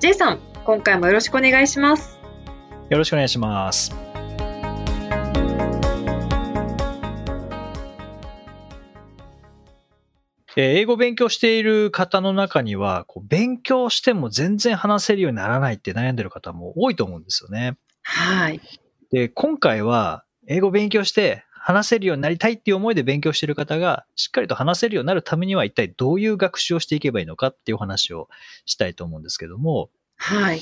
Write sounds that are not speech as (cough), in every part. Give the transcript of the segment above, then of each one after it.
J さん、今回もよろしくお願いします。よろしくお願いしますえー英語勉強している方の中には、こう勉強しても全然話せるようにならないって悩んでる方も多いと思うんですよね。はい。で、今回は英語勉強して話せるようになりたいっていう思いで勉強している方が、しっかりと話せるようになるためには一体どういう学習をしていけばいいのかっていうお話をしたいと思うんですけども、はい。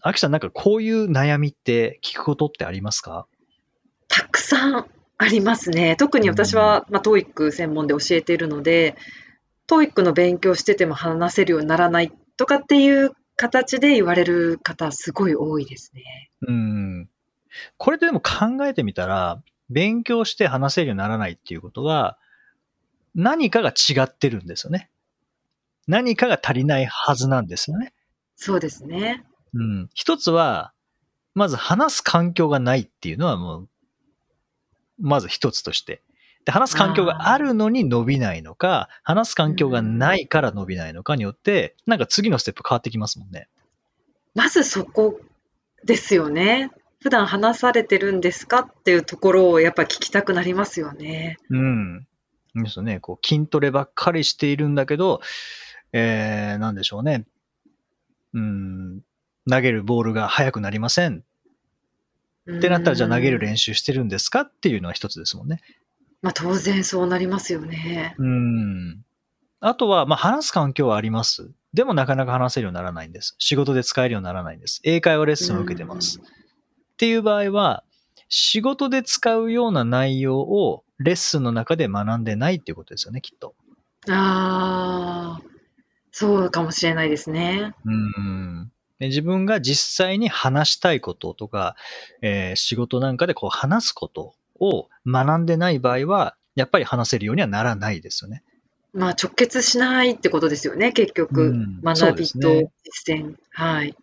アキさんなんかこういう悩みって聞くことってありますか？たくさんありますね。特に私は、まあ、TOEIC 専門で教えているので、TOEIC の勉強してても話せるようにならないとかっていう形で言われる方、すごい多いですね。うん。これででも考えてみたら、勉強して話せるようにならないっていうことは、何かが違ってるんですよね。何かが足りないはずなんですよね。そうですね。うん。一つは、まず話す環境がないっていうのはもう、まず一つとして。で、話す環境があるのに伸びないのか、話す環境がないから伸びないのかによって、なんか次のステップ変わってきますもんね。まずそこですよね。普段話されてるんですかっていうところをやっぱり聞きたくなりますよね。うん。ですよね。こう、筋トレばっかりしているんだけど、えー、なんでしょうね。うん、投げるボールが速くなりませんってなったら、じゃあ投げる練習してるんですかっていうのは一つですもんね。まあ当然そうなりますよね。うん。あとは、まあ、話す環境はあります。でもなかなか話せるようにならないんです。仕事で使えるようにならないんです。英会話レッスンを受けてます。っていう場合は、仕事で使うような内容をレッスンの中で学んでないっていうことですよね、きっと。ああ、そうかもしれないですね。うん。で自分が実際に話したいこととか、えー仕事なんかでこう話すことを学んでない場合は、やっぱり話せるようにはならないですよね。まあ直結しないってことですよね、結局。うん学びと実践。はい。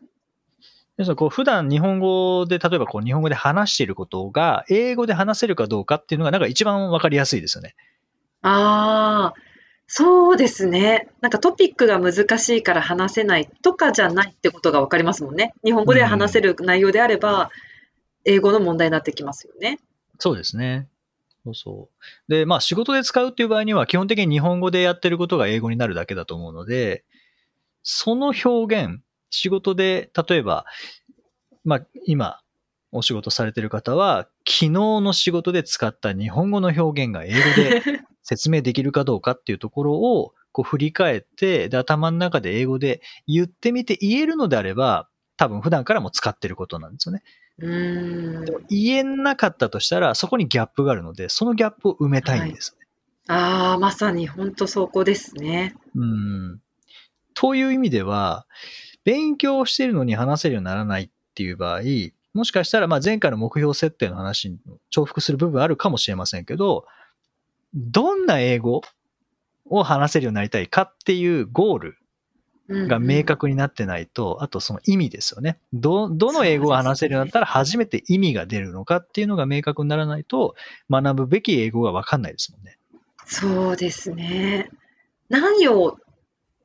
ですからこう普段日本語で、例えばこう日本語で話していることが、英語で話せるかどうかっていうのがなんか一番わかりやすいですよね。ああ、そうですね。なんかトピックが難しいから話せないとかじゃないってことがわかりますもんね。日本語で話せる内容であれば、英語の問題になってきますよね。そうですね。そうそう。で、まあ仕事で使うっていう場合には基本的に日本語でやってることが英語になるだけだと思うので、その表現、仕事で、例えば、まあ今、お仕事されてる方は、昨日の仕事で使った日本語の表現が英語で説明できるかどうかっていうところをこう振り返って、で、頭の中で英語で言ってみて言えるのであれば、多分普段からも使ってることなんですよね。うーん。言えなかったとしたら、そこにギャップがあるので、そのギャップを埋めたいんです。ああ、まさに本当そこですね。うん。という意味では、勉強しているのに話せるようにならないっていう場合、もしかしたら、まあ前回の目標設定の話に重複する部分あるかもしれませんけど、どんな英語を話せるようになりたいかっていうゴールうんが明確になってないと、あとその意味ですよね。ど、どの英語が話せるようになったら初めて意味が出るのかっていうのが明確にならないと、学ぶべき英語がわかんないですもんね。そうですね。何を、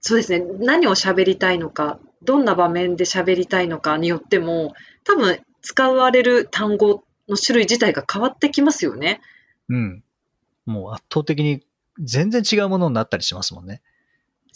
そうですね。何を喋りたいのか、どんな場面で喋りたいのかによっても、多分使われる単語の種類自体が変わってきますよね。うん。もう圧倒的に全然違うものになったりしますもんね。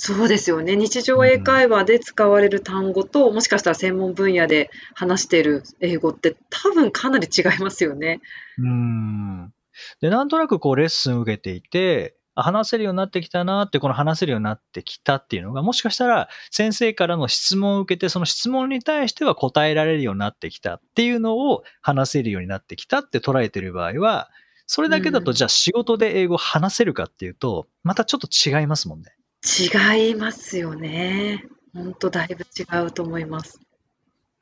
そうですよね。日常英会話で使われる単語と、もしかしたら専門分野で話している英語って多分かなり違いますよね。うーん。で、なんとなくこうレッスン受けていて、あ話せるようになってきたなって、この話せるようになってきたっていうのが、もしかしたら先生からの質問を受けて、その質問に対しては答えられるようになってきたっていうのを話せるようになってきたって捉えてる場合は、それだけだとうんじゃあ仕事で英語話せるかっていうと、またちょっと違いますもんね。違いますよね。本当だいぶ違うと思います。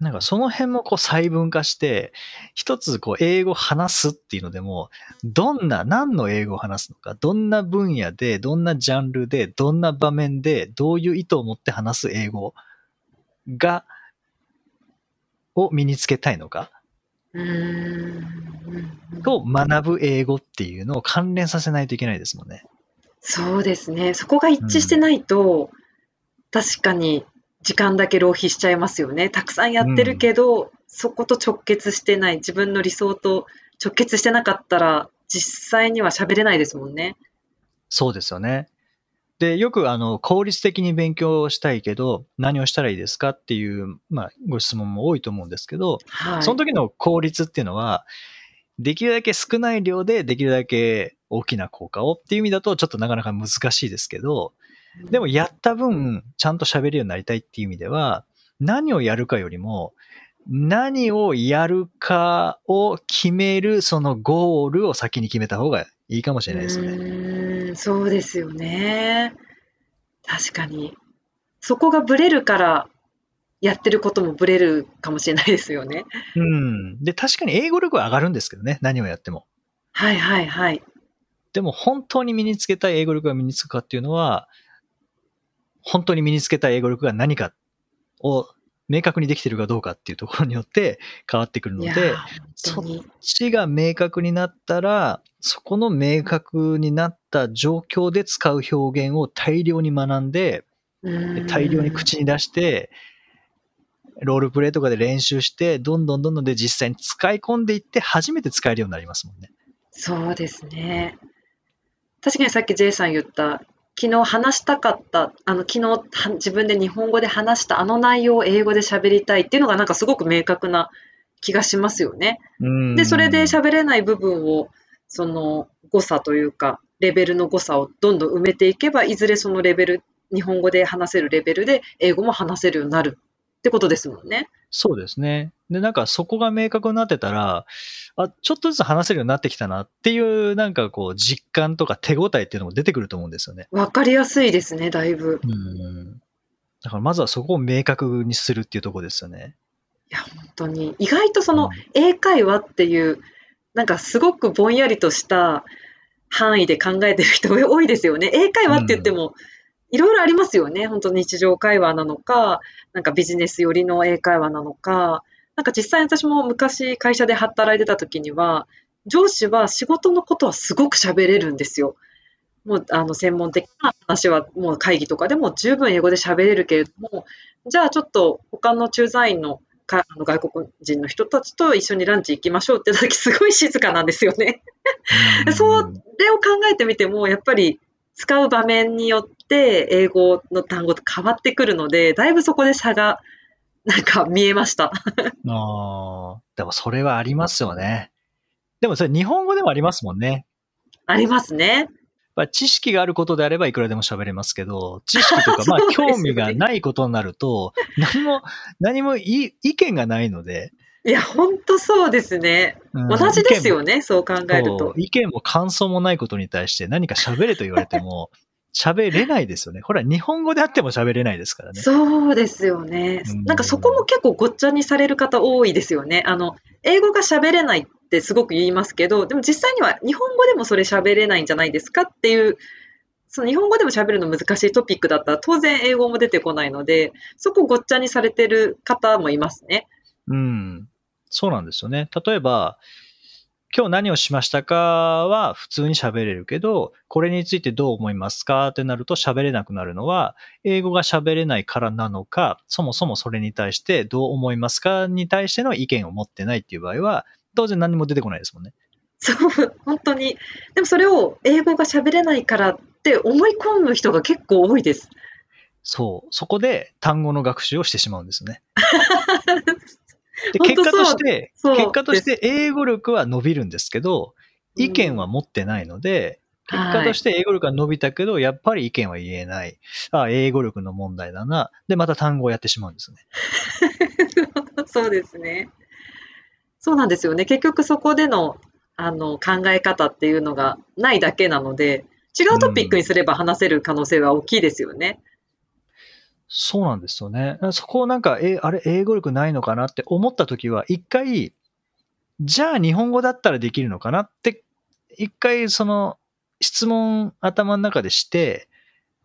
なんかその辺もこう細分化して、一つこう英語を話すっていうのでも、どんな、何の英語を話すのか、どんな分野で、どんなジャンルで、どんな場面で、どういう意図を持って話す英語が、を身につけたいのか。と学ぶ英語っていうのを関連させないといけないですもんね。そうですね。そこが一致してないと、確かに時間だけ浪費しちゃいますよね。たくさんやってるけど、そこと直結してない、自分の理想と直結してなかったら、実際には喋れないですもんね。そうですよね。で、よくあの、効率的に勉強したいけど、何をしたらいいですかっていう、まあ、ご質問も多いと思うんですけど、はい。その時の効率っていうのは、できるだけ少ない量でできるだけ大きな効果をっていう意味だとちょっとなかなか難しいですけど、でもやった分、ちゃんと喋れるようになりたいっていう意味では、何をやるかよりも、何をやるかを決めるそのゴールを先に決めた方がいいかもしれないですよね。うーん、そうですよね。確かに。そこがブレるから、やってることもブレるかもしれないですよね。うん。で、確かに英語力は上がるんですけどね、何をやっても。はいはいはい。でも本当に身につけたい英語力が身につくかっていうのは、本当に身につけたい英語力が何かを明確にできてるかどうかっていうところによって変わってくるので、ー、本当に。死が明確になったら、そこの明確になった状況で使う表現を大量に学んで、大量に口に出して、ロールプレイとかで練習して、どんどんどんどんで実際に使い込んでいって初めて使えるようになりますもんね。そうですね。確かにさっき J さん言った、昨日話したかった、あの、昨日は自分で日本語で話したあの内容を英語で喋りたいっていうのがなんかすごく明確な気がしますよね。うんで、それで喋れない部分を、その誤差というか、レベルの誤差をどんどん埋めていけば、いずれそのレベル、日本語で話せるレベルで英語も話せるようになるってことですもんね。そうですね。で、なんかそこが明確になってたら、あ、ちょっとずつ話せるようになってきたなっていう、なんかこう、実感とか手応えっていうのも出てくると思うんですよね。わかりやすいですね、だいぶ。うん。だからまずはそこを明確にするっていうところですよね。いや、本当に。意外とその英会話っていう、なんかすごくぼんやりとした範囲で考えてる人が多いですよね。英会話って言っても、いろいろありますよね。本当日常会話なのか、なんかビジネス寄りの英会話なのか。なんか実際私も昔会社で働いてた時には、上司は仕事のことはすごく喋れるんですよ。もうあの専門的な話はもう会議とかでも十分英語で喋れるけれども、じゃあちょっと他の駐在員のかあの外国人の人たちと一緒にランチ行きましょうって時すごい静かなんですよね。(laughs) それを考えてみても、やっぱり使う場面によって英語の単語って変わってくるので、だいぶそこで差がなんか見えました。(laughs) ああ、でもそれはありますよね。でもそれ日本語でもありますもんね。ありますね。まあ、知識があることであればいくらでも喋れますけど、知識とか、まあ (laughs) 興味がないことになると、何も、何もい意見がないので、いや、本当そうですね。うん同じですよね、そう考えると。意見も感想もないことに対して何か喋れと言われても、(laughs) 喋れないですよね。これは日本語であっても喋れないですからね。そうですよねうん。なんかそこも結構ごっちゃにされる方多いですよね。あの、英語が喋れないってすごく言いますけど、でも実際には日本語でもそれ喋れないんじゃないですかっていう、その日本語でも喋るの難しいトピックだったら当然英語も出てこないので、そこごっちゃにされてる方もいますね。うん。そうなんですよね。例えば、今日何をしましたかは普通に喋れるけど、これについてどう思いますかってなると喋れなくなるのは、英語が喋れないからなのか、そもそもそれに対してどう思いますかに対しての意見を持ってないっていう場合は、当然何も出てこないですもんね。そう、本当に。でもそれを英語が喋れないからって思い込む人が結構多いです。そう。そこで単語の学習をしてしまうんですね。(laughs) で結果として、結果として英語力は伸びるんですけど、意見は持ってないので、結果として英語力が伸びたけど、やっぱり意見は言えない。ああ、英語力の問題だな。で、また単語をやってしまうんですね。(laughs) そうですね。そうなんですよね。結局そこでのあの考え方っていうのがないだけなので、違うトピックにすれば話せる可能性は大きいですよね。そうなんですよね。そこをなんか、え、あれ、英語力ないのかなって思った時は、一回、じゃあ日本語だったらできるのかなって、一回その質問頭の中でして、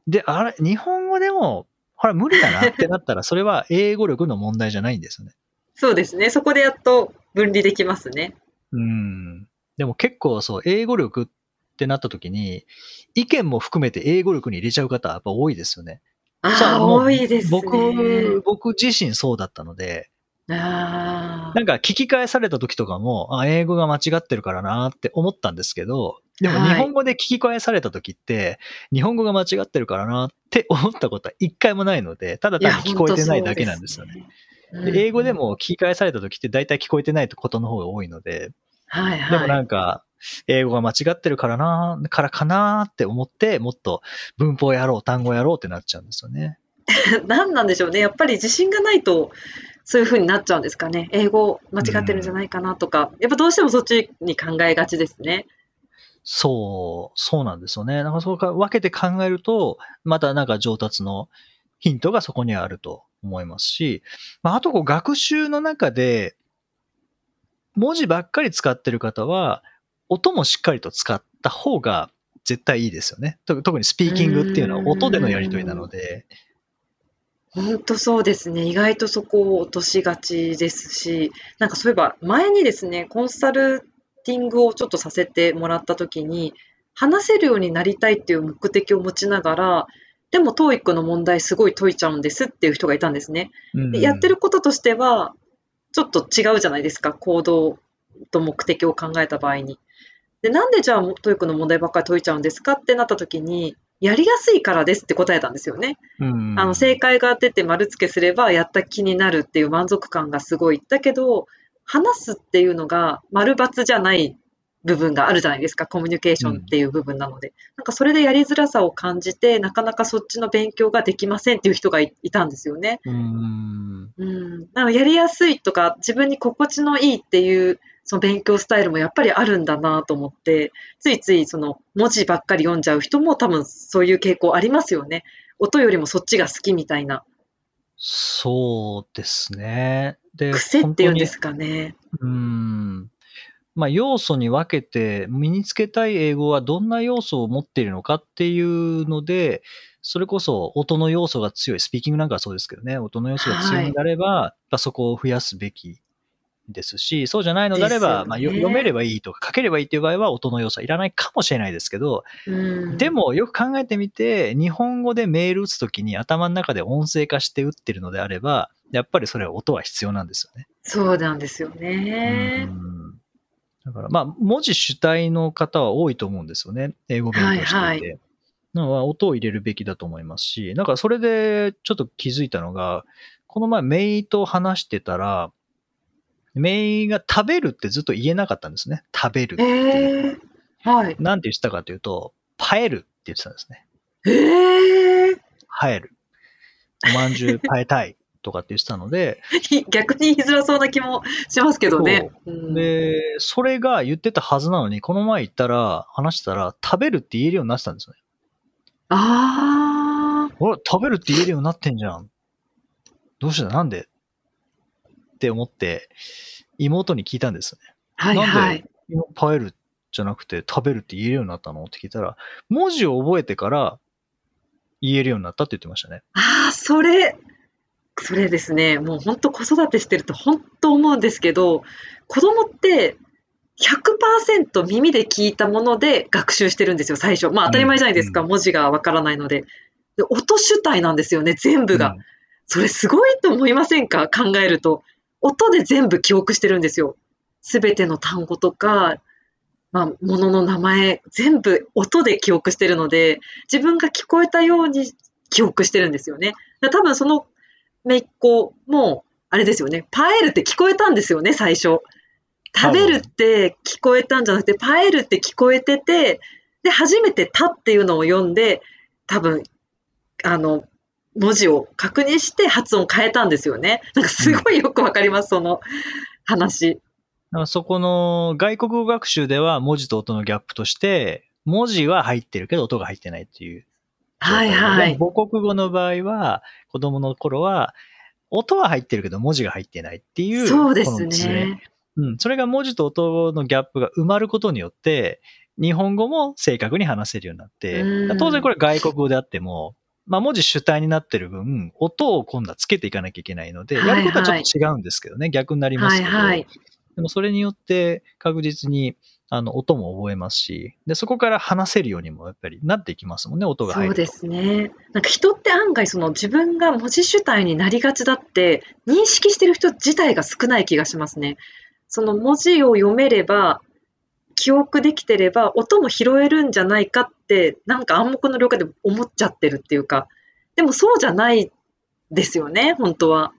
で、あれ、日本語でも、ほら、無理だなってなったら、それは英語力の問題じゃないんですよね。そうですね。そこでやっと分離できますね。うん。でも結構そう、英語力ってなった時に、意見も含めて英語力に入れちゃう方はやっぱ多いですよね。さあ多いですね。僕、僕自身そうだったので、あなんか聞き返された時とかも、あ、英語が間違ってるからなって思ったんですけど、でもはい日本語で聞き返された時って、日本語が間違ってるからなって思ったことは一回もないので、ただ単に聞こえてないだけなんですよね。。英語で、も聞き返された時って大体聞こえてないことの方が多いので、はいはい。でもなんか、英語が間違ってるからな、からかなって思って、もっと文法やろう、単語やろうってなっちゃうんですよね。(laughs) 何なんでしょうね。やっぱり自信がないと、そういう風になっちゃうんですかね。英語間違ってるんじゃないかなとか。やっぱどうしてもそっちに考えがちですね。そう、そうなんですよね。なんかそうか分けて考えると、またなんか上達のヒントがそこにあると思いますし、まあ、あとこう学習の中で、文字ばっかり使ってる方は、音もしっかりと使った方が絶対いいですよね。特特にスピーキングっていうのは音でのやり取りなので、本当そうですね。意外とそこを落としがちですし、なんかそういえば前にですね、コンサルティングをちょっとさせてもらった時に、話せるようになりたいっていう目的を持ちながら、でも TOEIC の問題すごい解いちゃうんですっていう人がいたんですね。うんでやってることとしては、ちょっと違うじゃないですか、行動と目的を考えた場合に。で、なんでじゃあ、 TOEIC の問題ばっかり解いちゃうんですかってなった時に、やりやすいからですって答えたんですよね。うんあの、正解が出て丸付けすればやった気になるっていう満足感がすごい。だけど、話すっていうのが丸×じゃない部分があるじゃないですか。コミュニケーションっていう部分なので。なんかそれでやりづらさを感じて、なかなかそっちの勉強ができませんっていう人がいいたんですよね。うんうん。なのでやりやすいとか、自分に心地のいいっていう、その勉強スタイルもやっぱりあるんだなと思って、ついついその文字ばっかり読んじゃう人も多分そういう傾向ありますよね。音よりもそっちが好きみたいな。そうですね。で、癖っていうんで本すかね。うん。まあ、要素に分けて、身につけたい英語はどんな要素を持っているのかっていうので、それこそ音の要素が強い、スピーキングなんかはそうですけどね、音の要素が強いのであれば、やっぱそこを増やすべきですし、そうじゃないのであれば、ねまあ、よ読めればいいとか書ければいいっていう場合は音の要素はいらないかもしれないですけど、うん。でもよく考えてみて、日本語でメール打つときに頭の中で音声化して打ってるのであれば、やっぱりそれは音は必要なんですよね。そうなんですよね。うんだから、まあ、文字主体の方は多いと思うんですよね。英語勉強していて。はいはなのは音を入れるべきだと思いますし、なんかそれでちょっと気づいたのが、この前メイと話してたら、メイが食べるってずっと言えなかったんですね。食べるっていう。えー、はい。なんて言ってたかというと、パエるって言ってたんですね。えパエる。おまんじゅうパエたいとかって言ってたので、ー、(laughs) 逆に言いづらそうな気もしますけどね。うんで、それが言ってたはずなのに、この前言ったら、話したら、食べるって言えるようになってたんですよね。ああ、ほら、食べるって言えるようになってんじゃん。どうしたなんで？って思って、妹に聞いたんですよね。はいなんでパエるじゃなくて、食べるって言えるようになったの？って聞いたら、文字を覚えてから言えるようになったって言ってましたね。ああ、それ、それですね。もう本当子育てしてると本当思うんですけど、子供って100%耳で聞いたもので学習してるんですよ、最初。まあ当たり前じゃないですか、うん文字がわからないので。で音主体なんですよね、全部が。それすごいと思いませんか？考えると。音で全部記憶してるんですよ。すべての単語とか、まあ、ものの名前、全部音で記憶してるので、自分が聞こえたように記憶してるんですよね。多分そのめいっ子も、あれですよね、パエルって聞こえたんですよね、最初。食べるって聞こえたんじゃなくて、パエルって聞こえてて、で、初めてたっていうのを読んで、多分、あの、文字を確認して発音変えたんですよね。なんかすごいよくわかります、その話。そこの外国語学習では文字と音のギャップとして、文字は入ってるけど音が入ってないっていうはいはい。母国語の場合は、子供の頃は、音は入ってるけど文字が入ってないっていう。そうですね。うん。それが文字と音のギャップが埋まることによって、日本語も正確に話せるようになってうん、当然これ外国語であっても、まあ文字主体になってる分、音を今度はつけていかなきゃいけないので、やることはちょっと違うんですけどね、逆になりますけど、はいはいでもそれによって確実にあの音も覚えますし、で、そこから話せるようにもやっぱりなっていきますもんね、音が入ると。そうですね。なんか人って案外その自分が文字主体になりがちだって認識してる人自体が少ない気がしますね。その文字を読めれば、記憶できてれば音も拾えるんじゃないかってなんか暗黙の了解で思っちゃってるっていうか。でもそうじゃないですよね、本当は。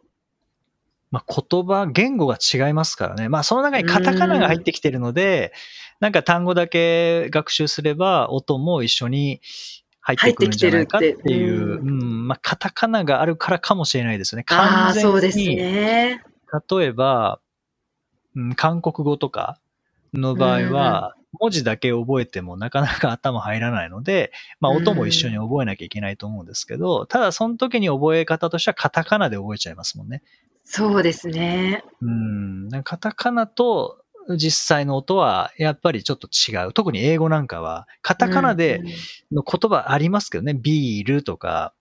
まあ、言葉、言語が違いますからね。まあ、その中にカタカナが入ってきてるので、なんか単語だけ学習すれば、音も一緒に入ってくるんじゃないかっていう、入ってきてるってうん、まあ、カタカナがあるからかもしれないですよね。ああ、完全そうですに、ね。例えば、うん、韓国語とかの場合は、文字だけ覚えてもなかなか頭入らないので、(laughs) まあ音も一緒に覚えなきゃいけないと思うんですけど、ただその時に覚え方としてはカタカナで覚えちゃいますもんね。そうですね。うん、カタカナと実際の音はやっぱりちょっと違う。特に英語なんかは、カタカナでうんの言葉ありますけどね、ビールとか、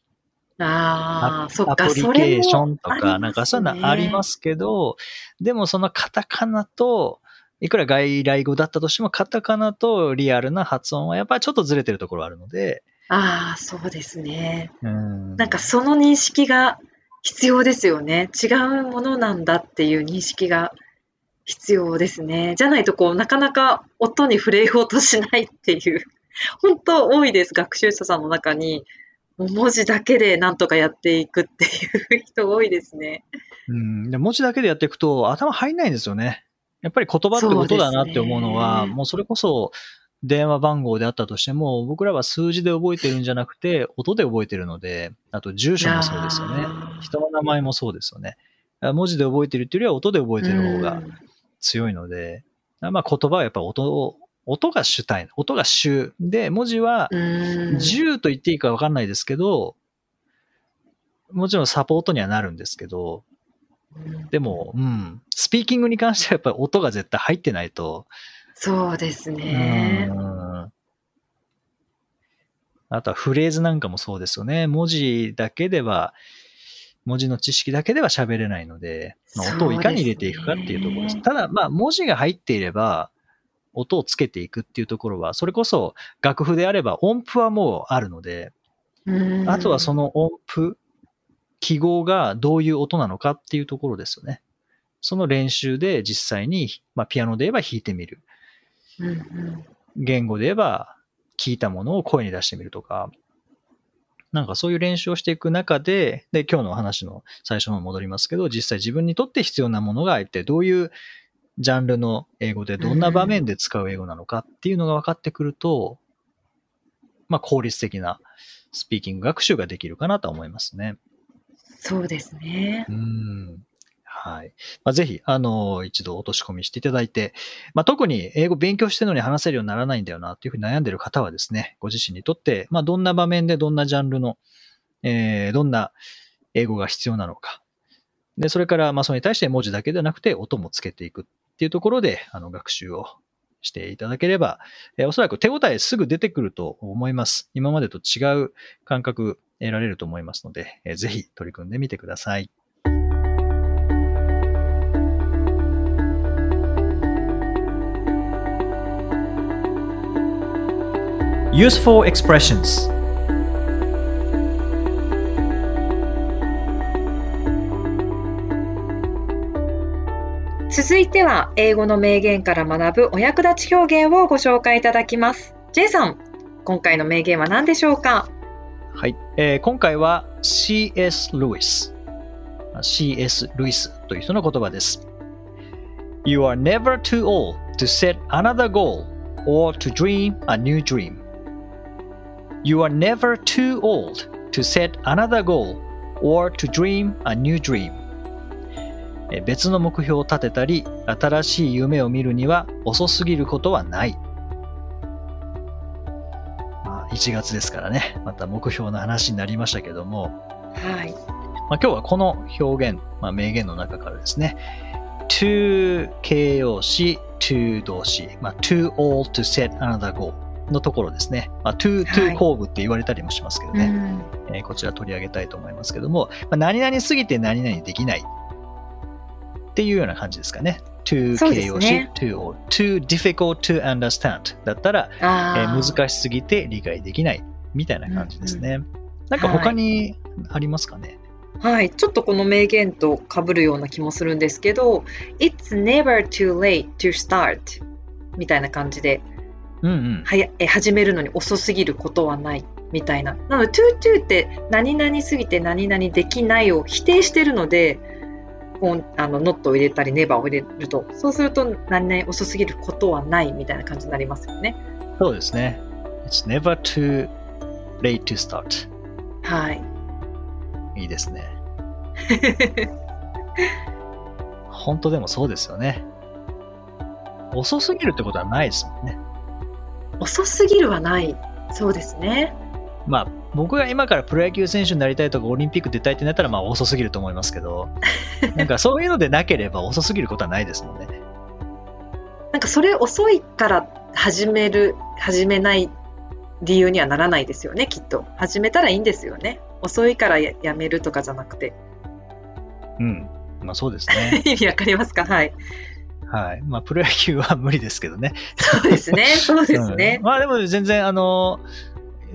ああ、そっか、アプリケーションとか、ねなんかそういうのありますけど、でもそのカタカナと、いくら外来語だったとしても、カタカナとリアルな発音はやっぱりちょっとずれてるところあるので、ああ、そうですね。うん、なんかその認識が必要ですよね。違うものなんだっていう認識が必要ですね。じゃないとこう、なかなか音に触れようとしないっていう、(laughs) 本当多いです、学習者さんの中に。文字だけでなんとかやっていくっていう人多いですね。うん、で文字だけでやっていくと頭入んないんですよね。やっぱり言葉って音だなって思うのは、そうねもうそれこそ電話番号であったとしても、僕らは数字で覚えてるんじゃなくて、音で覚えてるので、あと住所もそうですよね。人の名前もそうですよね。文字で覚えてるっていうよりは音で覚えてる方がうん強いので、まあ言葉はやっぱ音を、音が主体、音が主で、文字はうん10と言っていいか分かんないですけど、もちろんサポートにはなるんですけど、でも、うん、スピーキングに関してはやっぱり音が絶対入ってないと、そうですね。うんあとはフレーズなんかもそうですよね。文字だけでは、文字の知識だけでは喋れないので、まあ、音をいかに入れていくかっていうところです。ですねただ、まあ、文字が入っていれば、音をつけていくっていうところは、それこそ楽譜であれば音符はもうあるので、うんあとはその音符、記号がどういう音なのかっていうところですよね。その練習で実際に、まあ、ピアノで言えば弾いてみる。うんうん言語で言えば聞いたものを声に出してみるとか、なんかそういう練習をしていく中で、で、今日の話の最初の戻りますけど、実際自分にとって必要なものが一体どういうジャンルの英語でどんな場面で使う英語なのかっていうのが分かってくると、まあ効率的なスピーキング学習ができるかなとは思いますね。そうですね。うん。はい。まあ、ぜひ、あの、一度落とし込みしていただいて、まあ、特に英語勉強してるのに話せるようにならないんだよなっていうふうに悩んでる方はですね、ご自身にとって、まあ、どんな場面でどんなジャンルの、えー、どんな英語が必要なのか。で、それから、まあ、それに対して文字だけではなくて音もつけていくっていうところで、あの、学習をしていただければ、えーおそらく手応えすぐ出てくると思います。今までと違う感覚得られると思いますので、えーぜひ取り組んでみてください。Useful expressions 続いては英語の名言から学ぶお役立ち表現をご紹介いただきます。J さん、今回の名言は何でしょうか？はい、えー今回は C.S. ルイス C.S. ルイスという人の言葉です。You are never too old to set another goal or to dream a new dream. You are never too old to set another goal or to dream a new dream. 別の目標を立てたり、新しい夢を見るには遅すぎることはない。まあ1月ですからね、また目標の話になりましたけども、はい。まあ、今日はこの表現、まあ、名言の中からですね、to 形容詞、to 動詞、まあ、to all to set another goal のところですね。まあ、to, はい。to 工具って言われたりもしますけどね、うん。えーこちら取り上げたいと思いますけども、まあ、何々すぎて何々できない。っていうような感じですかね。To そうです形容詞、ね to all, too difficult to understand だったら、えあーー難しすぎて理解できないみたいな感じですね。なんか他にありますかね、はい、ちょっとこの名言と被るような気もするんですけど、It's never too late to start みたいな感じで、うんうん。はやえ始めるのに遅すぎることはないみたいな。なので、to to って何々すぎて何々できないを否定してるので、あの not を入れたり never を入れると、そうすると何々遅すぎることはないみたいな感じになりますよね。そうですね。It's never too late to start. はい。いいですね。(laughs) 本当でもそうですよね。遅すぎるってことはないですもんね。遅すぎるはない。そうですね。まあ、僕が今からプロ野球選手になりたいとかオリンピック出たいってなったらまあ遅すぎると思いますけど、(laughs) なんかそういうのでなければ遅すぎることはないですもんね。なんかそれ遅いから始める、始めない理由にはならないですよね、きっと。始めたらいいんですよね。遅いからややめるとかじゃなくて。うん。まあそうですね。(laughs) 意味わかりますか？はい。はい。まあプロ野球は無理ですけどね。そうですね、そうですねうん。まあでも全然あの、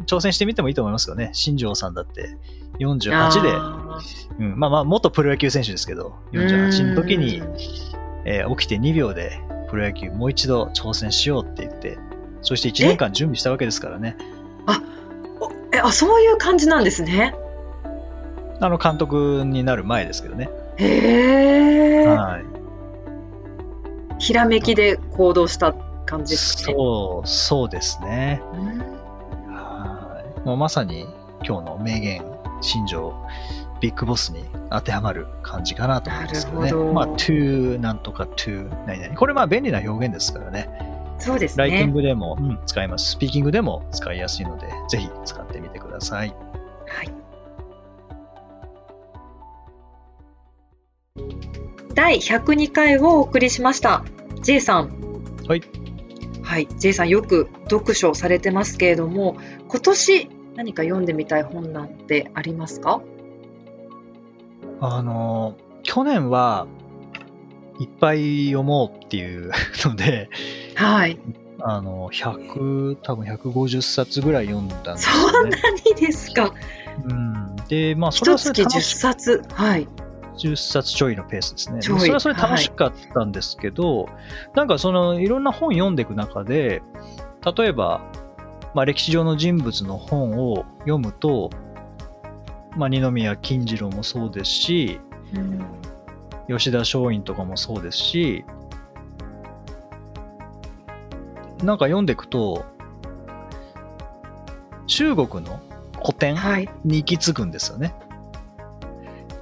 挑戦してみてもいいと思いますよね。新庄さんだって48で、あうん、まあまあ元プロ野球選手ですけど、ー48の時にう、んえー起きて2秒でプロ野球もう一度挑戦しようって言って、そして1年間準備したわけですからね。おえあ、そういう感じなんですね。あの監督になる前ですけどね。へえ。はい。ひらめきで行動した感じですかね。そう、そうですね。うんはい。もうまさに今日の名言、新庄、ビッグボスに当てはまる感じかなと思いますけどね。なるほどまあ、to なんとか to 何々。これまあ便利な表現ですからね。そうですライティンね。グでも、うん、使います。スピーキングでも使いやすいので、ぜひ使ってみてください。はい。第102回をお送りしました。J さん。はい。はい。J さんよく読書されてますけれども、今年何か読んでみたい本なんてありますか？あの、去年はいっぱい読もうっていうので、はい。あの、100、多分150冊ぐらい読んだんですそよね。んなにですか？うん。で、まあ、それはそ10れで楽し冊？はい。10冊ちょいのペースですね。それはそれで楽しかったんですけど、なんかそのいろんな本読んでいく中で、例えば、まあ、歴史上の人物の本を読むと、まあ、二宮金次郎もそうですし、うん吉田松陰とかもそうですし、なんか読んでいくと、中国の古典はい。に行き着くんですよね。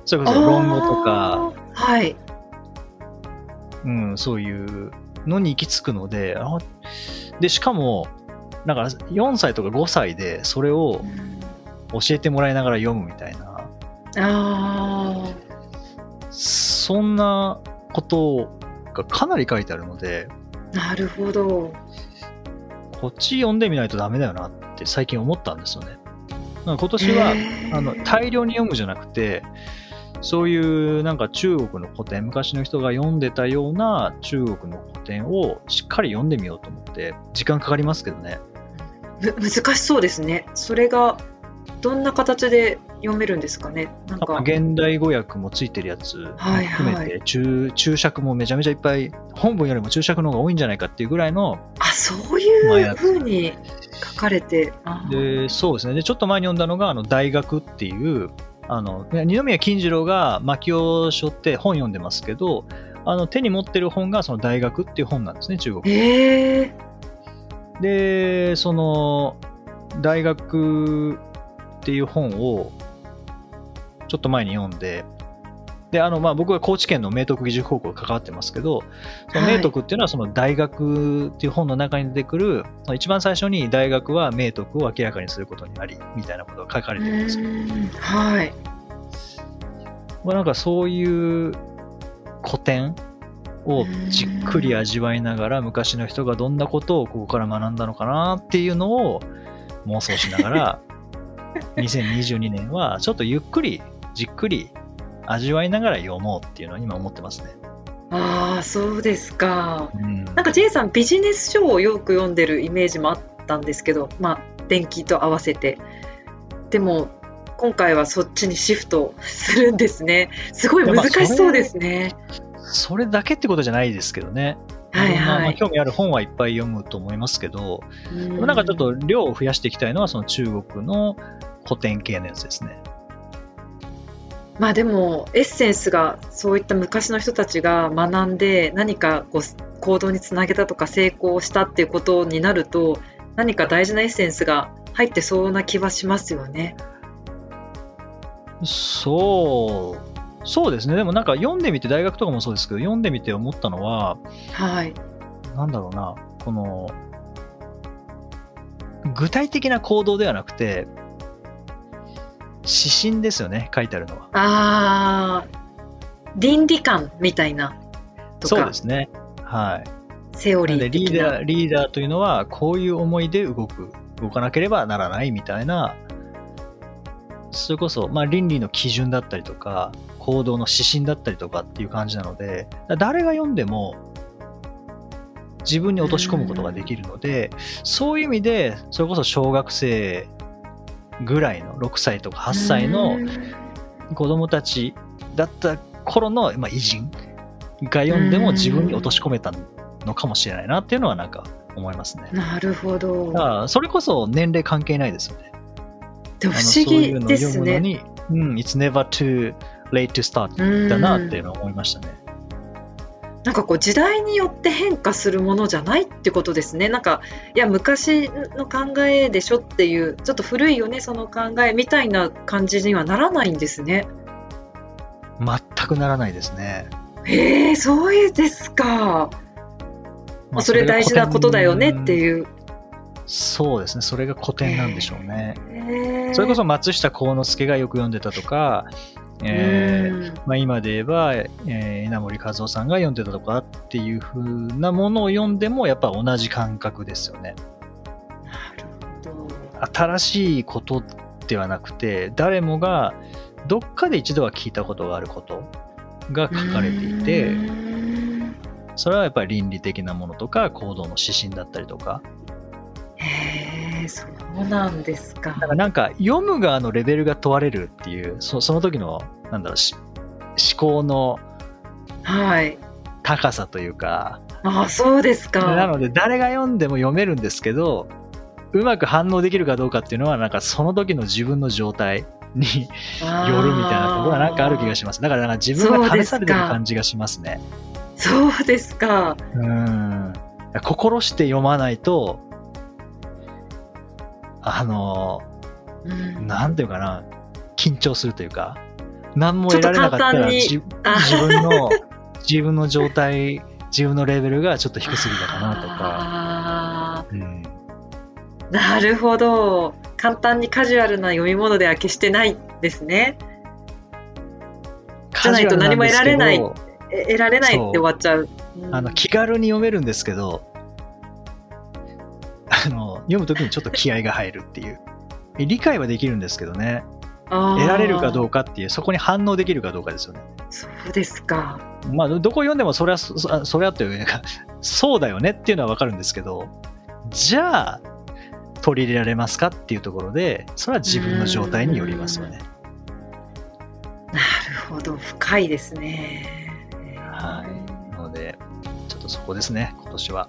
それこそ論語とか。はい。うん、そういうのに行き着くので、あで、しかも、だから4歳とか5歳でそれを教えてもらいながら読むみたいな、あそんなことがかなり書いてあるので、あ、なるほど。こっち読んでみないとダメだよなって最近思ったんですよね。今年は、へーあの大量に読むじゃなくて、そういうなんか中国の古典、昔の人が読んでたような中国の古典をしっかり読んでみようと思って、時間かかりますけどね。む難しそうですね。それがどんな形で読めるんですかね？なんか。現代語訳もついてるやつもはい含めて、注注釈もめちゃめちゃいっぱい、本文よりも注釈の方が多いんじゃないかっていうぐらいの、あ、そういうふうに書かれて。で、そうですね。で、ちょっと前に読んだのが、あの、大学っていう、あの、二宮金次郎が薪を背負って本読んでますけど、あの、手に持ってる本がその大学っていう本なんですね、中国。へえ。で、その、大学っていう本を、ちょっと前に読んで、で、あの、まあ、僕は高知県の明徳義塾高校関わってますけど、その明徳っていうのはその大学っていう本の中に出てくる、その一番最初に大学は明徳を明らかにすることになり、みたいなことが書かれてるんですよ。はい。まあ、なんかそういう古典をじっくり味わいながら昔の人がどんなことをここから学んだのかなっていうのを妄想しながら (laughs) 2022年はちょっとゆっくりじっくり味わいながら読もうっていうのは今思ってますね。ああ、そうですか。うん、なんか J さんビジネス書をよく読んでるイメージもあったんですけど、まあ電気と合わせて。でも今回はそっちにシフトするんですね。すごい難しそうですね。それだけってことじゃないですけどね。はいまあまはい。あ興味ある本はいっぱい読むと思いますけど、ででもなんかちょっと量を増やしていきたいのはその中国の古典系のやつですね。まあでもエッセンスがそういった昔の人たちが学んで何かこう行動につなげたとか成功したっていうことになると何か大事なエッセンスが入ってそうな気はしますよね。そう、そうですね。でもなんか読んでみて、大学とかもそうですけど、読んでみて思ったのは、はい。なんだろうな、この、具体的な行動ではなくて、指針ですよね、書いてあるのは。ああ、倫理観みたいなとそうかですね。はい。セオリー。リーダー、リーダーというのは、こういう思いで動く、動かなければならないみたいな、それこそ、まあ、倫理の基準だったりとか、行動の指針だったりとかっていう感じなので、誰が読んでも自分に落とし込むことができるので、そういう意味で、それこそ小学生ぐらいの6歳とか8歳のうん子供たちだった頃の、まあ、偉人が読んでも自分に落とし込めたのかもしれないなっていうのはなんか思いますね。なるほど。だからそれこそ年齢関係ないですよね。不思議ですね。そういうのを読むのに、うん、It's never too late to start だなっていうのは思いましたね。なんかこう時代によって変化するものじゃないってことですね。なんかいや昔の考えでしょっていうちょっと古いよねその考えみたいな感じにはならないんですね。全くならないですね。へえそういうですか。まあ、それ大事なことだよねってう。いう。そうですね。それが古典なんでしょうね。へえそれこそ松下幸之助がよく読んでたとか、えーうんまあ、今で言えば、えー稲森和夫さんが読んでたとかっていう風なものを読んでもやっぱ同じ感覚ですよね。新しいことではなくて誰もがどっかで一度は聞いたことがあることが書かれていてうんそれはやっぱり倫理的なものとか行動の指針だったりとかへえそうなんですか。だからなんか読む側のレベルが問われるっていうそその時のなんだろうし思考のはい。高さというかああそうですか。なので誰が読んでも読めるんですけどうまく反応できるかどうかっていうのはなんかその時の自分の状態によるみたいなところがなんかある気がしますだからなんか自分が試されてる感じがしますねそうですか。うん心して読まないとあのうんなんていうかな緊張するというか何も得られなかったら自分の自分の状態自分のレベルがちょっと低すぎたかなとか、あうん、ーなるほど。簡単にカジュアルな読み物では決してないですね。じゃないと何も得られない得られないって終わっちゃう。うんあの気軽に読めるんですけどあの読むときにちょっと気合が入るっていう。理解はできるんですけどね。得られるかどうかっていうそこに反応できるかどうかですよね。そうですか。まあどどこ読んでもそれはそそそれはというかそうだよねっていうのはわかるんですけどじゃあ取り入れられますかっていうところでそれは自分の状態によりますよね。なるほど。深いですね。はい。なのでちょっとそこですね今年は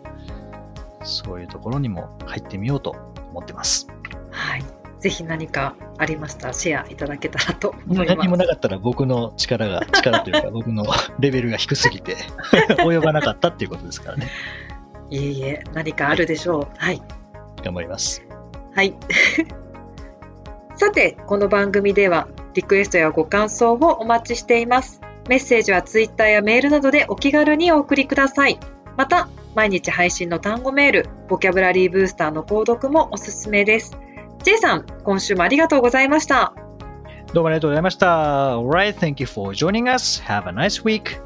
そういうところにも入ってみようと思ってますはい。ぜひ何かありましたらシェアいただけたらと思います。何もなかったら僕の力が (laughs) 力というか僕の (laughs) レベルが低すぎて (laughs) 及ばなかったっていうことですからねいえいえ、何かあるでしょう。はい。頑張りますはい。さて、この番組ではリクエストやご感想をお待ちしています。メッセージはツイッターやメールなどでお気軽にお送りください。また、毎日配信の単語メール、ボキャブラリーブースターの購読もおすすめです。J さん、今週もありがとうございました。どうもありがとうございました。Alright, thank you for joining us. Have a nice week.